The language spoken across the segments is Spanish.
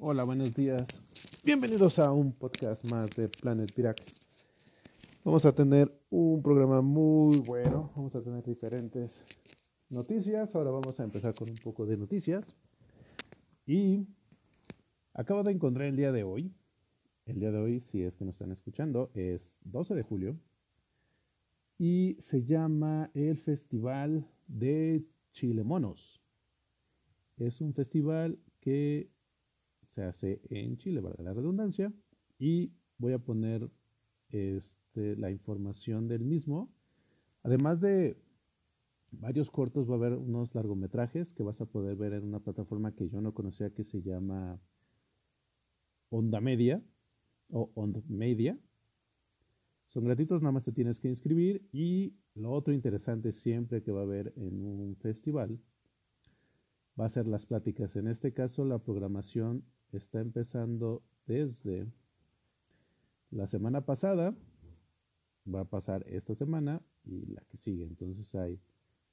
Hola, buenos días. Bienvenidos a un podcast más de Planet Pirac. Vamos a tener un programa muy bueno. Vamos a tener diferentes noticias. Ahora vamos a empezar con un poco de noticias. Y acabo de encontrar el día de hoy. El día de hoy, si es que nos están escuchando, es 12 de julio. Y se llama el Festival de Chile Monos. Es un festival que se hace en Chile, valga la redundancia, y voy a poner este, la información del mismo. Además de varios cortos, va a haber unos largometrajes que vas a poder ver en una plataforma que yo no conocía que se llama Onda Media o Onda Media. Son gratuitos, nada más te tienes que inscribir y lo otro interesante siempre que va a haber en un festival va a ser las pláticas. En este caso, la programación está empezando desde la semana pasada, va a pasar esta semana y la que sigue. Entonces hay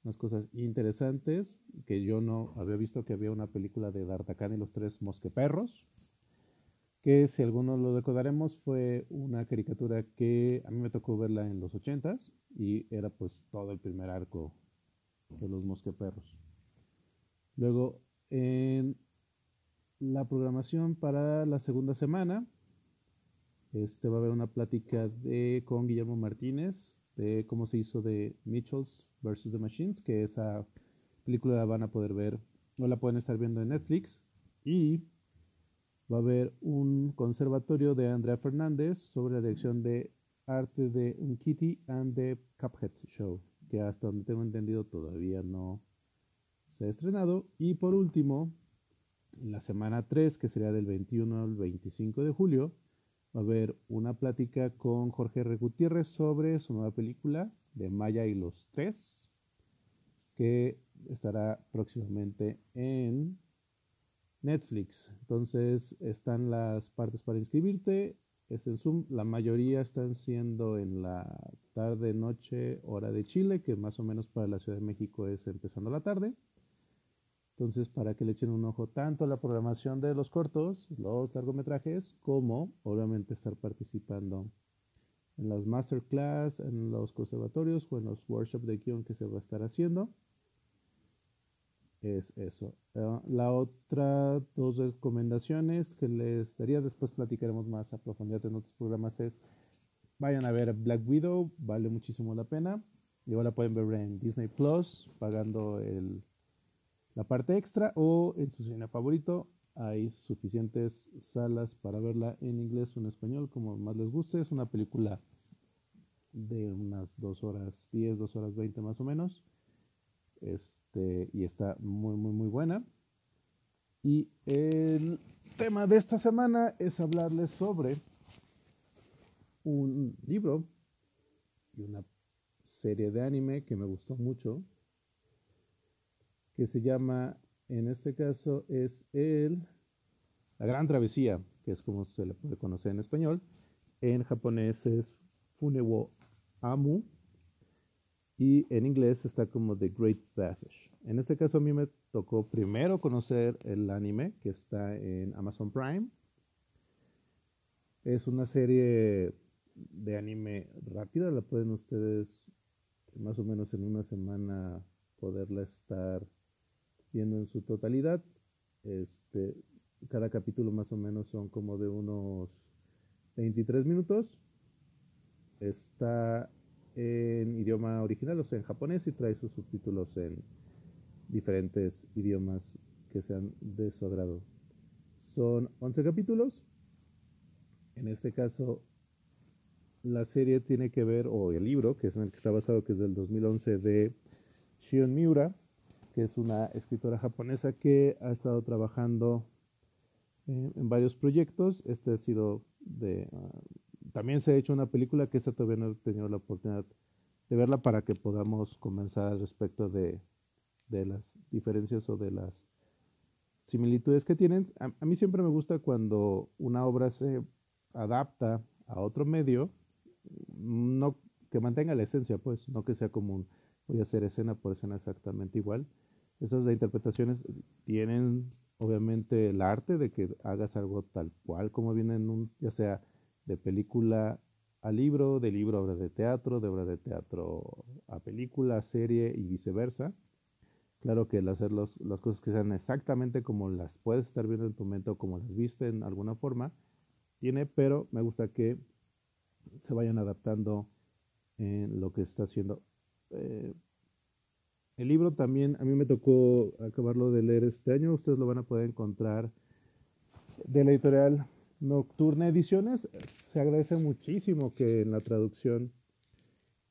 unas cosas interesantes que yo no había visto que había una película de D'Artagnan y los tres mosqueperros, que si algunos lo recordaremos fue una caricatura que a mí me tocó verla en los ochentas y era pues todo el primer arco de los mosqueperros. Luego, en la programación para la segunda semana, este va a haber una plática de, con Guillermo Martínez de cómo se hizo de Mitchells vs. The Machines, que esa película la van a poder ver, no la pueden estar viendo en Netflix. Y va a haber un conservatorio de Andrea Fernández sobre la dirección de arte de Kitty and the Cuphead Show, que hasta donde tengo entendido todavía no se ha estrenado. Y por último, en la semana 3, que sería del 21 al 25 de julio, va a haber una plática con Jorge R. Gutiérrez sobre su nueva película de Maya y los Tres, que estará próximamente en Netflix. Entonces están las partes para inscribirte. Es en Zoom. La mayoría están siendo en la tarde, noche, hora de Chile, que más o menos para la Ciudad de México es empezando la tarde. Entonces, para que le echen un ojo tanto a la programación de los cortos, los largometrajes, como obviamente estar participando en las masterclass, en los conservatorios o en los workshops de guion que se va a estar haciendo. Es eso. Ah, la otra dos recomendaciones que les daría, después platicaremos más a profundidad en otros programas, es vayan a ver Black Widow, vale muchísimo la pena. Y ahora pueden ver en Disney Plus, pagando el la parte extra o en su cine favorito. Hay suficientes salas para verla en inglés o en español, como más les guste. Es una película de unas 2 horas 10, 2 horas 20 más o menos. Este, y está muy, muy, muy buena. Y el tema de esta semana es hablarles sobre un libro y una serie de anime que me gustó mucho, que se llama, en este caso, es el La Gran Travesía, que es como se le puede conocer en español. En japonés es Funewo Amu y en inglés está como The Great Passage. En este caso a mí me tocó primero conocer el anime que está en Amazon Prime. Es una serie de anime rápida, la pueden ustedes más o menos en una semana poderla estar viendo en su totalidad. Este, cada capítulo más o menos son como de unos 23 minutos. Está en idioma original, o sea, en japonés, y trae sus subtítulos en diferentes idiomas que sean de su agrado. Son 11 capítulos. En este caso, la serie tiene que ver, o el libro, que es en el que está basado, que es del 2011, de Shion Miura, que es una escritora japonesa que ha estado trabajando en, varios proyectos. Este ha sido de... Ah, también se ha hecho una película que esta todavía no he tenido la oportunidad de verla para que podamos comenzar al respecto de, las diferencias o de las similitudes que tienen. A, a, mí siempre me gusta cuando una obra se adapta a otro medio, no que mantenga la esencia, pues, no que sea común. Voy a hacer escena por escena exactamente igual, esas interpretaciones tienen obviamente el arte de que hagas algo tal cual como viene en un, ya sea de película a libro, de libro a obra de teatro, de obra de teatro a película, serie y viceversa. Claro que el hacer las cosas que sean exactamente como las puedes estar viendo en tu mente o como las viste en alguna forma, tiene, pero me gusta que se vayan adaptando en lo que está haciendo. Eh, el libro también, a mí me tocó acabarlo de leer este año, ustedes lo van a poder encontrar de la editorial Nocturna Ediciones. Se agradece muchísimo que en la traducción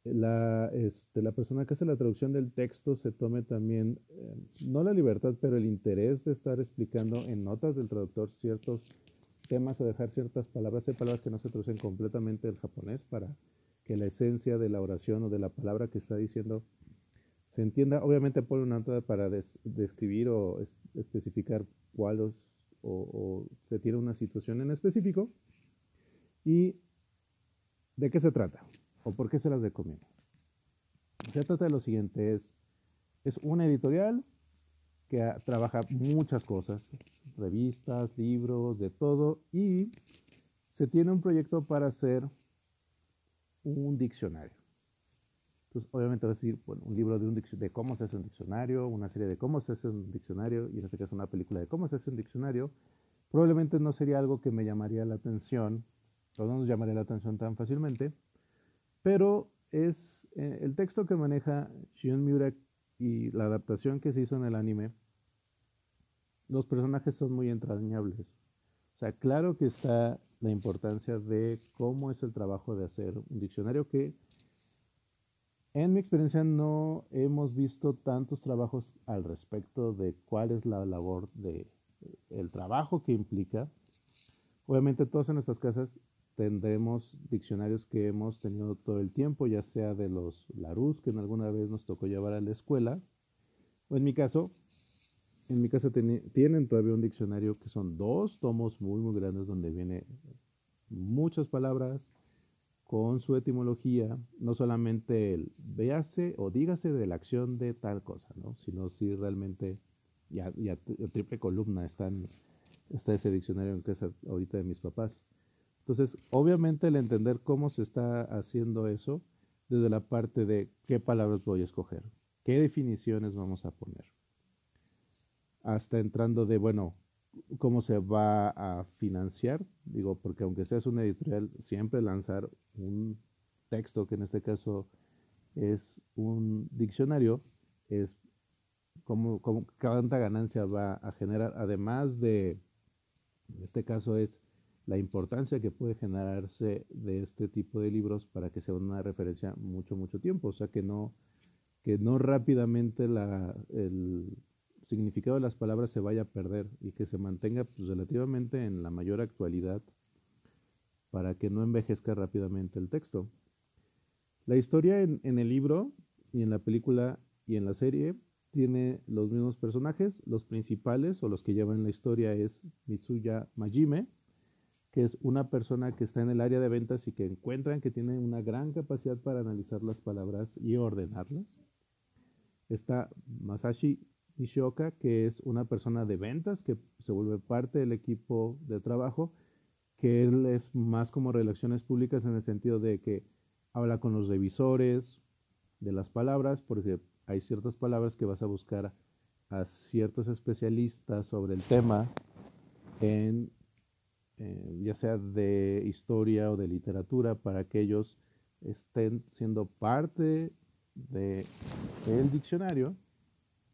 la, este, la persona que hace la traducción del texto se tome también, eh, no la libertad, pero el interés de estar explicando en notas del traductor ciertos temas o dejar ciertas palabras. Hay palabras que no se traducen completamente del japonés para que la esencia de la oración o de la palabra que está diciendo se entienda. Obviamente pone una nota para describir o especificar cuál o, o se tiene una situación en específico. ¿Y de qué se trata? ¿O por qué se las recomiendo? Se trata de lo siguiente, es, es una editorial que trabaja muchas cosas, revistas, libros, de todo, y se tiene un proyecto para hacer un diccionario. Obviamente decir, un libro de, un de cómo se hace un diccionario, una serie de cómo se hace un diccionario, y en este caso una película de cómo se hace un diccionario, probablemente no sería algo que me llamaría la atención, o no nos llamaría la atención tan fácilmente, pero es eh, el texto que maneja Shion Miura y la adaptación que se hizo en el anime. Los personajes son muy entrañables. O sea, claro que está la importancia de cómo es el trabajo de hacer un diccionario que en mi experiencia no hemos visto tantos trabajos al respecto de cuál es la labor de el trabajo que implica. Obviamente todos en nuestras casas tendremos diccionarios que hemos tenido todo el tiempo, ya sea de los Larus que en alguna vez nos tocó llevar a la escuela, o en mi caso, en mi casa tienen todavía un diccionario que son dos tomos muy, muy grandes donde viene muchas palabras con su etimología, no solamente el véase o dígase de la acción de tal cosa, ¿no? sino si realmente ya, ya triple columna están, está ese diccionario en casa ahorita de mis papás. Entonces, obviamente el entender cómo se está haciendo eso desde la parte de qué palabras voy a escoger, qué definiciones vamos a poner, hasta entrando de, bueno, cómo se va a financiar, digo, porque aunque seas una editorial, siempre lanzar un texto, que en este caso es un diccionario, es cómo, cómo cuánta ganancia va a generar, además de, en este caso es la importancia que puede generarse de este tipo de libros para que sea una referencia mucho, mucho tiempo. O sea, que no, que no rápidamente la, el significado de las palabras se vaya a perder y que se mantenga pues, relativamente en la mayor actualidad para que no envejezca rápidamente el texto. La historia en, el libro y en la película y en la serie tiene los mismos personajes. Los principales o los que llevan la historia es Mitsuya Majime, que es una persona que está en el área de ventas y que encuentran que tiene una gran capacidad para analizar las palabras y ordenarlas. Está Masashi Nishioka, que es una persona de ventas que se vuelve parte del equipo de trabajo, que él es más como relaciones públicas en el sentido de que habla con los revisores de las palabras, porque hay ciertas palabras que vas a buscar a ciertos especialistas sobre el tema en eh, ya sea de historia o de literatura, para que ellos estén siendo parte del el diccionario,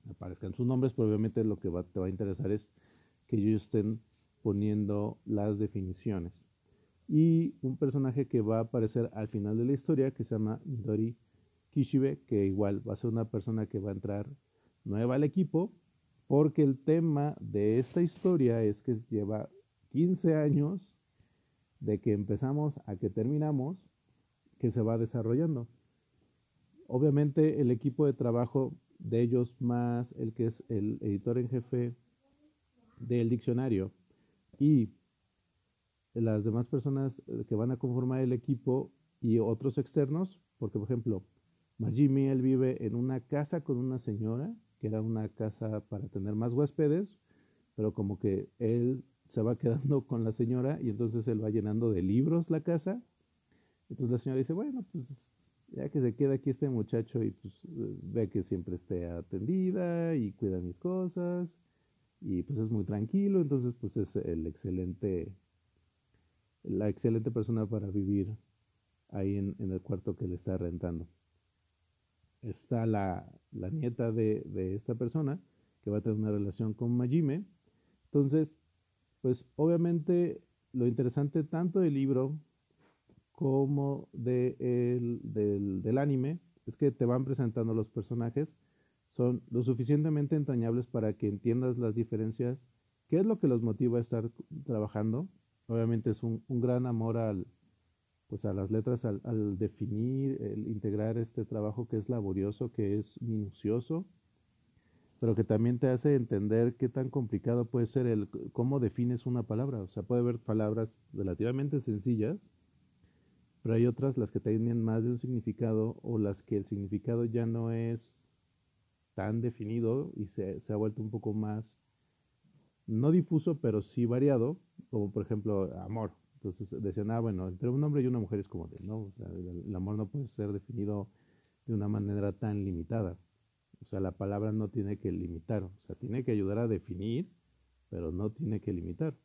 aparezcan sus nombres, pero obviamente lo que te va a interesar es que ellos estén poniendo las definiciones. Y un personaje que va a aparecer al final de la historia, que se llama Midori Kishibe, que igual va a ser una persona que va a entrar nueva al equipo, porque el tema de esta historia es que lleva 15 años de que empezamos a que terminamos, que se va desarrollando. Obviamente el equipo de trabajo de ellos más el que es el editor en jefe del diccionario y las demás personas que van a conformar el equipo y otros externos, porque por ejemplo, Majimi él vive en una casa con una señora, que era una casa para tener más huéspedes, pero como que él se va quedando con la señora y entonces él va llenando de libros la casa. Entonces la señora dice, bueno, pues ya que se queda aquí este muchacho y pues ve que siempre esté atendida y cuida mis cosas y pues es muy tranquilo, entonces pues es el excelente, la excelente persona para vivir ahí en, el cuarto que le está rentando. Está la, nieta de, de, esta persona que va a tener una relación con Majime. Entonces, pues obviamente lo interesante tanto del libro como de del, del anime es que te van presentando los personajes, son lo suficientemente entrañables para que entiendas las diferencias, qué es lo que los motiva a estar trabajando. Obviamente es un, un gran amor al, pues a las letras, al, al, definir, el integrar este trabajo que es laborioso, que es minucioso, pero que también te hace entender qué tan complicado puede ser el cómo defines una palabra. O sea, puede haber palabras relativamente sencillas, pero hay otras las que tienen más de un significado o las que el significado ya no es tan definido y se, ha vuelto un poco más, no difuso, pero sí variado, como por ejemplo amor. Entonces decían, ah, bueno, entre un hombre y una mujer es como de, no, o sea, el, amor no puede ser definido de una manera tan limitada. O sea, la palabra no tiene que limitar, o sea, tiene que ayudar a definir, pero no tiene que limitar.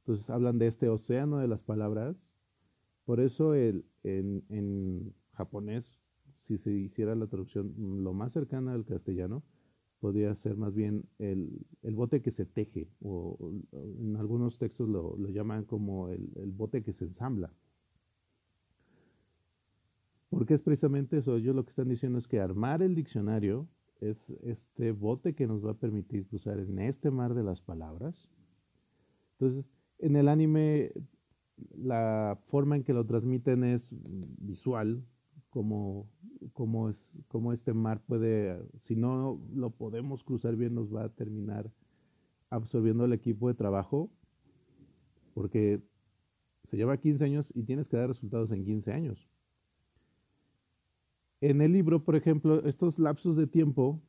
Entonces hablan de este océano de las palabras por eso el, en, en japonés, si se hiciera la traducción lo más cercana al castellano, podría ser más bien el, el bote que se teje, o, en algunos textos lo, lo llaman como el, el, bote que se ensambla. Porque es precisamente eso, ellos lo que están diciendo es que armar el diccionario es este bote que nos va a permitir cruzar en este mar de las palabras. Entonces, en el anime la forma en que lo transmiten es visual, como, como, es, como este mar puede, si no lo podemos cruzar bien, nos va a terminar absorbiendo el equipo de trabajo, porque se lleva 15 años y tienes que dar resultados en 15 años. En el libro, por ejemplo, estos lapsos de tiempo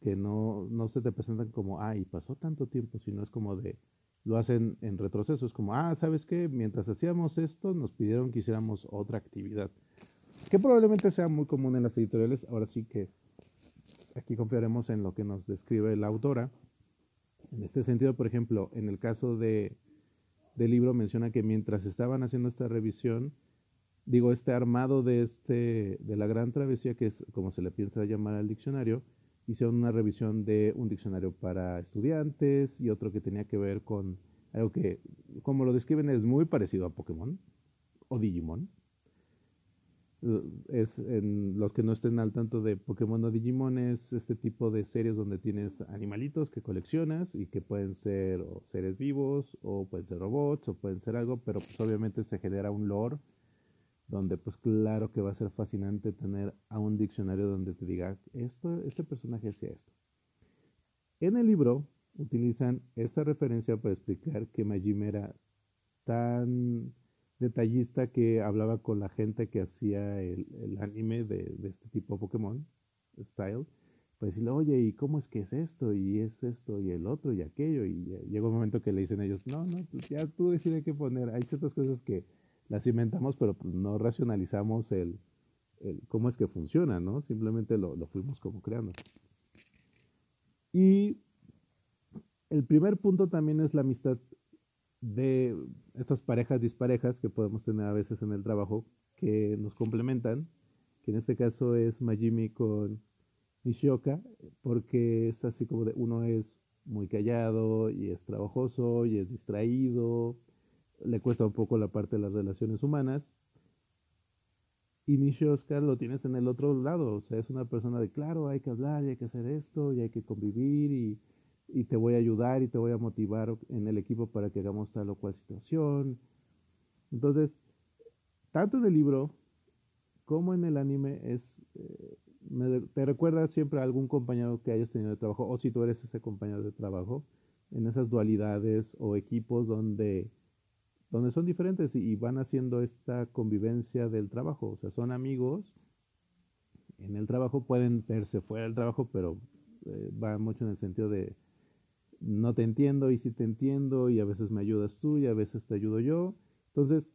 que no, no se te presentan como, ay, pasó tanto tiempo, sino es como de, lo hacen en retroceso. Es como, ah, ¿sabes qué? Mientras hacíamos esto, nos pidieron que hiciéramos otra actividad. Que probablemente sea muy común en las editoriales. Ahora sí que aquí confiaremos en lo que nos describe la autora. En este sentido, por ejemplo, en el caso de, del libro menciona que mientras estaban haciendo esta revisión, digo, este armado de, este, de la gran travesía, que es como se le piensa llamar al diccionario, hicieron una revisión de un diccionario para estudiantes y otro que tenía que ver con algo que, como lo describen, es muy parecido a Pokémon o Digimon. Es en los que no estén al tanto de Pokémon o Digimon, es este tipo de series donde tienes animalitos que coleccionas y que pueden ser seres vivos o pueden ser robots o pueden ser algo, pero pues obviamente se genera un lore donde pues claro que va a ser fascinante tener a un diccionario donde te diga, esto, este personaje hacía esto. En el libro utilizan esta referencia para explicar que Majime era tan detallista que hablaba con la gente que hacía el, el anime de, de, este tipo Pokémon style, pues decirle, oye, ¿y cómo es que es esto? Y es esto y el otro y aquello. Y llega un momento que le dicen ellos, no, no, pues ya tú decides qué poner. Hay ciertas cosas que las inventamos, pero pues, no racionalizamos el, cómo es que funciona, ¿no? Simplemente lo, lo fuimos como creando. Y el primer punto también es la amistad de estas parejas disparejas que podemos tener a veces en el trabajo que nos complementan, que en este caso es Majimi con Nishioka, porque es así como de uno es muy callado y es trabajoso y es distraído le cuesta un poco la parte de las relaciones humanas. Y Nishi Oscar lo tienes en el otro lado, o sea, es una persona de, claro, hay que hablar y hay que hacer esto y hay que convivir y, y te voy a ayudar y te voy a motivar en el equipo para que hagamos tal o cual situación. Entonces, tanto en el libro como en el anime es, eh, te recuerda siempre a algún compañero que hayas tenido de trabajo, o si tú eres ese compañero de trabajo, en esas dualidades o equipos donde donde son diferentes y, van haciendo esta convivencia del trabajo. O sea, son amigos. En el trabajo pueden verse fuera del trabajo, pero eh, va mucho en el sentido de no te entiendo y sí te entiendo y a veces me ayudas tú y a veces te ayudo yo. Entonces,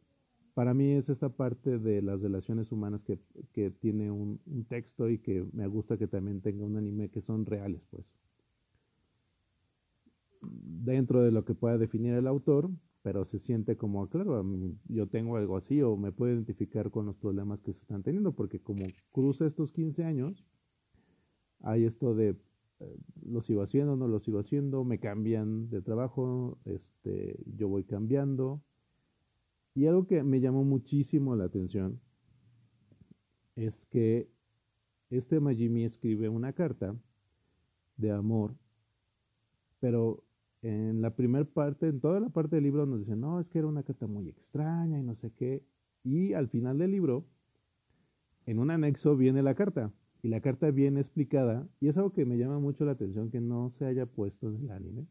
para mí es esta parte de las relaciones humanas que, que tiene un, un, texto y que me gusta que también tenga un anime que son reales, pues. Dentro de lo que pueda definir el autor, pero se siente como, claro, yo tengo algo así o me puedo identificar con los problemas que se están teniendo, porque como cruza estos 15 años, hay esto de eh, lo sigo haciendo, no lo sigo haciendo, me cambian de trabajo, este, yo voy cambiando, y algo que me llamó muchísimo la atención es que este Majimi escribe una carta de amor, pero en la primera parte, en toda la parte del libro nos dicen, no, es que era una carta muy extraña y no sé qué. Y al final del libro, en un anexo viene la carta. Y la carta viene explicada. Y es algo que me llama mucho la atención que no se haya puesto en el anime.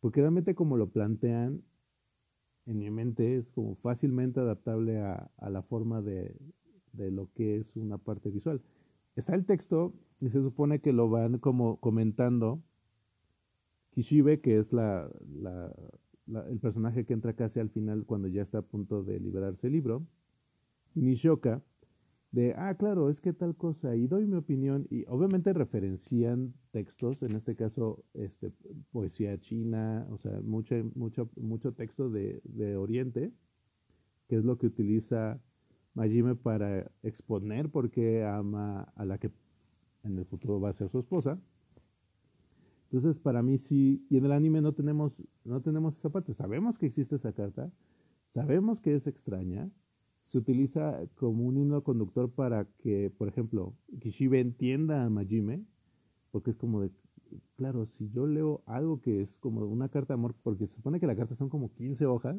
Porque realmente como lo plantean, en mi mente es como fácilmente adaptable a, la forma de, lo que es una parte visual. Está el texto y se supone que lo van como comentando Kishibe, que es la, el personaje que entra casi al final cuando ya está a punto de liberarse el libro, y Nishoka, de, ah, claro, es que tal cosa, y doy mi opinión, y obviamente referencian textos, en este caso, este, poesía china, o sea, mucho, mucho, mucho texto de, de Oriente, que es lo que utiliza Majime para exponer por qué ama a la que en el futuro va a ser su esposa. Entonces, para mí sí, y en el anime no tenemos, no tenemos esa parte. Sabemos que existe esa carta, sabemos que es extraña, se utiliza como un himno conductor para que, por ejemplo, Kishibe entienda a Majime, porque es como de, claro, si yo leo algo que es como una carta de amor, porque se supone que la carta son como 15 hojas,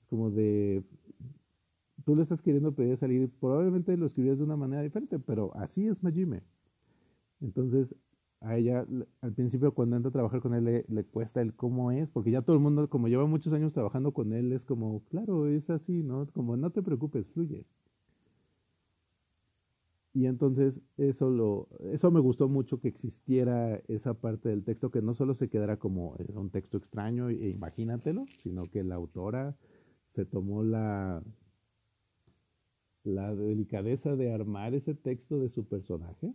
es como de, tú le estás queriendo pedir salir, probablemente lo escribías de una manera diferente, pero así es Majime. Entonces, a ella al principio cuando entra a trabajar con él le, cuesta el cómo es, porque ya todo el mundo, como lleva muchos años trabajando con él, es como, claro, es así, ¿no? Como no te preocupes, fluye. Y entonces eso lo, eso me gustó mucho que existiera esa parte del texto, que no solo se quedara como un texto extraño e imagínatelo, sino que la autora se tomó la, la delicadeza de armar ese texto de su personaje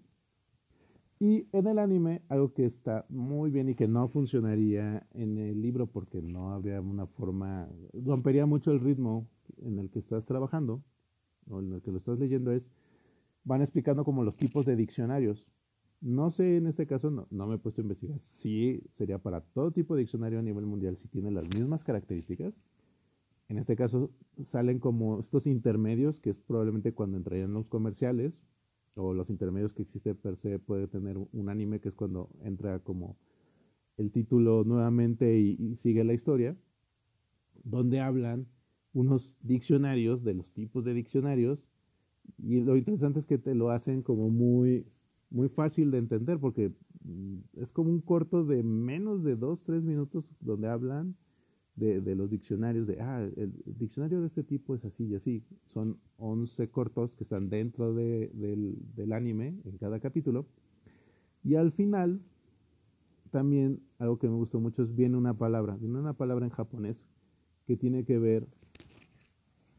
y en el anime, algo que está muy bien y que no funcionaría en el libro porque no habría una forma, rompería mucho el ritmo en el que estás trabajando o en el que lo estás leyendo es, van explicando como los tipos de diccionarios. No sé, en este caso no, no me he puesto a investigar si sería para todo tipo de diccionario a nivel mundial, si tiene las mismas características. En este caso salen como estos intermedios, que es probablemente cuando entrarían los comerciales, o los intermedios que existe per se puede tener un anime que es cuando entra como el título nuevamente y, sigue la historia, donde hablan unos diccionarios de los tipos de diccionarios y lo interesante es que te lo hacen como muy, muy fácil de entender porque mm, es como un corto de menos de dos, tres minutos donde hablan de, los diccionarios, de, ah, el diccionario de este tipo es así y así. Son 11 cortos que están dentro de, del, del, anime en cada capítulo. Y al final, también algo que me gustó mucho es, viene una palabra, viene una palabra en japonés que tiene que ver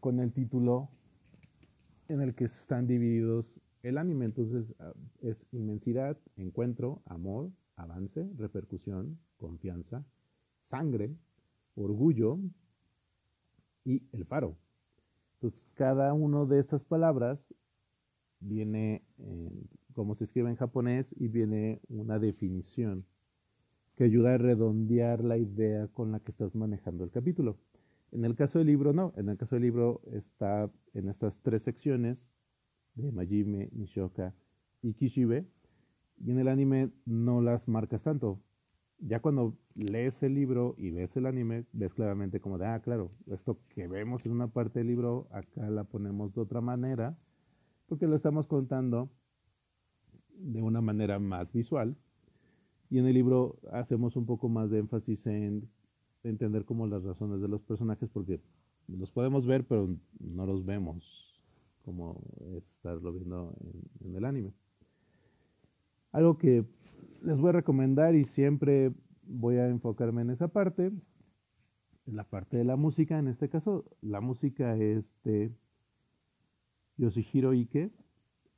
con el título en el que están divididos el anime. Entonces ah, es inmensidad, encuentro, amor, avance, repercusión, confianza, sangre, orgullo y el faro. Entonces, cada una de estas palabras viene como se escribe en japonés y viene una definición que ayuda a redondear la idea con la que estás manejando el capítulo. En el caso del libro, no. En el caso del libro está en estas tres secciones de Majime, Nishoka y Kishibe. Y en el anime no las marcas tanto ya cuando lees el libro y ves el anime, ves claramente como de, ah, claro, esto que vemos en una parte del libro, acá la ponemos de otra manera, porque lo estamos contando de una manera más visual. Y en el libro hacemos un poco más de énfasis en entender como las razones de los personajes, porque los podemos ver, pero no los vemos como estarlo viendo en, el anime. Algo que les voy a recomendar y siempre voy a enfocarme en esa parte, en la parte de la música. En este caso, la música es de Yoshihiro Ike.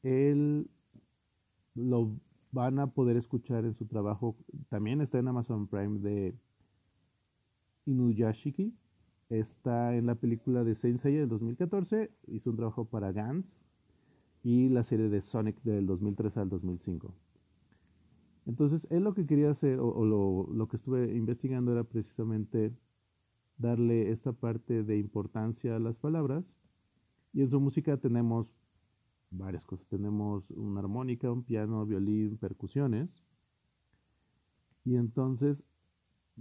Él lo van a poder escuchar en su trabajo. También está en Amazon Prime de Inuyashiki. Está en la película de Saint Seiya del 2014. Hizo un trabajo para Gans. Y la serie de Sonic del 2003 al 2005. Entonces, él lo que quería hacer, o, lo, lo, que estuve investigando era precisamente darle esta parte de importancia a las palabras. Y en su música tenemos varias cosas. Tenemos una armónica, un piano, violín, percusiones. Y entonces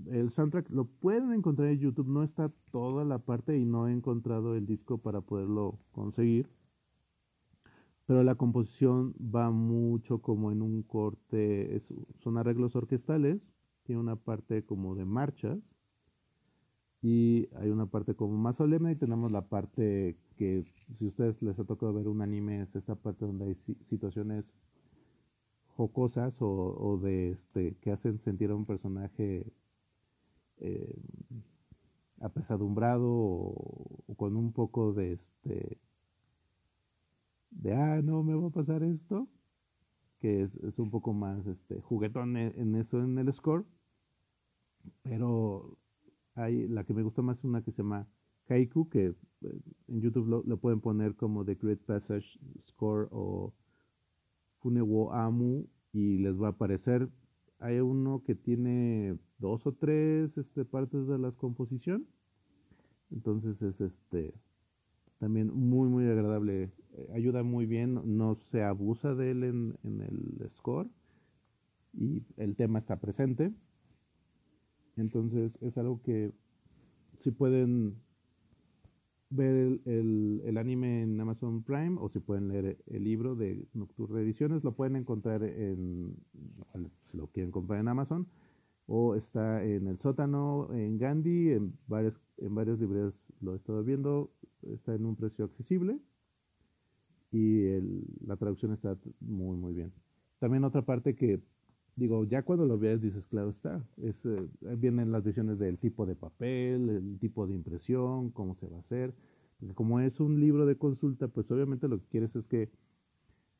el soundtrack lo pueden encontrar en YouTube. No está toda la parte y no he encontrado el disco para poderlo conseguir. Pero la composición va mucho como en un corte, son arreglos orquestales, tiene una parte como de marchas y hay una parte como más solemne y tenemos la parte que si ustedes les ha tocado ver un anime es esta parte donde hay situaciones jocosas o, de este que hacen sentir a un personaje eh, apesadumbrado o, con un poco de este de ah no me va a pasar esto que es, un poco más este juguetón en eso en el score pero hay la que me gusta más es una que se llama Kaiku que eh, en YouTube lo, pueden poner como The Great Passage Score o Funewo Amu y les va a aparecer. Hay uno que tiene dos o tres este, partes de la composición. Entonces es este también muy muy agradable. Eh, ayuda muy bien, no se abusa de él en, en el score y el tema está presente. Entonces es algo que si pueden ver el, anime en Amazon Prime o si pueden leer el libro de Nocturne Ediciones, lo pueden encontrar en, si lo quieren comprar en Amazon, o está en el sótano, en Gandhi, en varias, en varias librerías lo he estado viendo, está en un precio accesible y la traducción está muy, muy bien. También otra parte que digo, ya cuando lo veas dices, claro está, es, eh, vienen las decisiones del tipo de papel, el tipo de impresión, cómo se va a hacer. Como es un libro de consulta, pues obviamente lo que quieres es que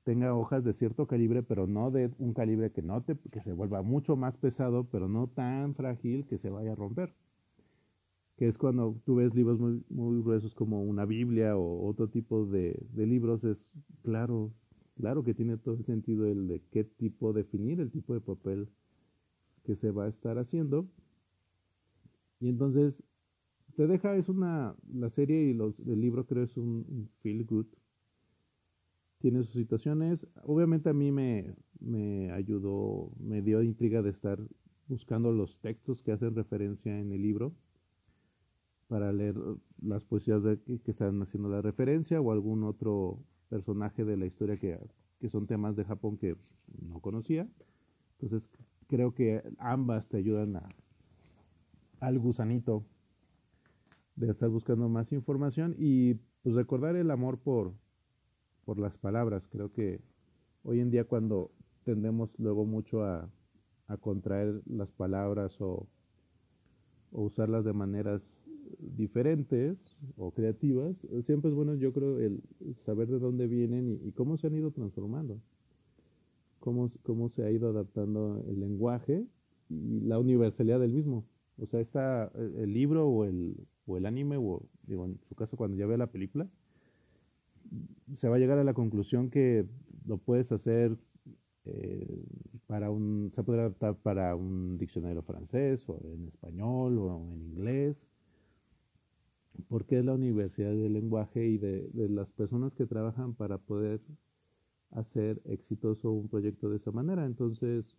tenga hojas de cierto calibre, pero no de un calibre que no te, que se vuelva mucho más pesado, pero no tan frágil que se vaya a romper. Que es cuando tú ves libros muy, muy gruesos como una Biblia o otro tipo de, de libros, es claro, Claro que tiene todo el sentido el de qué tipo definir el tipo de papel que se va a estar haciendo. Y entonces te deja, es una, la serie y los, el libro creo es un, feel good. Tiene sus situaciones. Obviamente a mí me, me ayudó, me dio intriga de estar buscando los textos que hacen referencia en el libro para leer las poesías de, que están haciendo la referencia o algún otro personaje de la historia que, que son temas de Japón que no conocía. Entonces creo que ambas te ayudan a, al gusanito de estar buscando más información y pues recordar el amor por, por las palabras. Creo que hoy en día cuando tendemos luego mucho a, a contraer las palabras o, o usarlas de maneras diferentes o creativas, siempre es bueno, yo creo, el saber de dónde vienen y, cómo se han ido transformando, cómo, cómo se ha ido adaptando el lenguaje y la universalidad del mismo. O sea, está el libro o el, o el anime, o digo, en su caso cuando ya vea la película, se va a llegar a la conclusión que lo puedes hacer eh, para un, se puede adaptar para un diccionario francés o en español o en inglés porque es la universidad del lenguaje y de, las personas que trabajan para poder hacer exitoso un proyecto de esa manera. Entonces,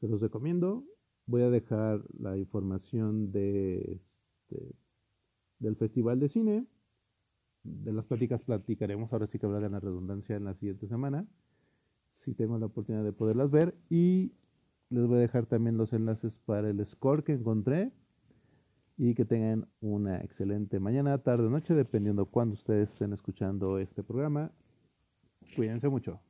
se los recomiendo. Voy a dejar la información de este, del Festival de Cine. De las pláticas platicaremos, ahora sí que habrá la redundancia en la siguiente semana, si tengo la oportunidad de poderlas ver. Y les voy a dejar también los enlaces para el score que encontré y que tengan una excelente mañana, tarde, noche, dependiendo cuándo ustedes estén escuchando este programa. Cuídense mucho.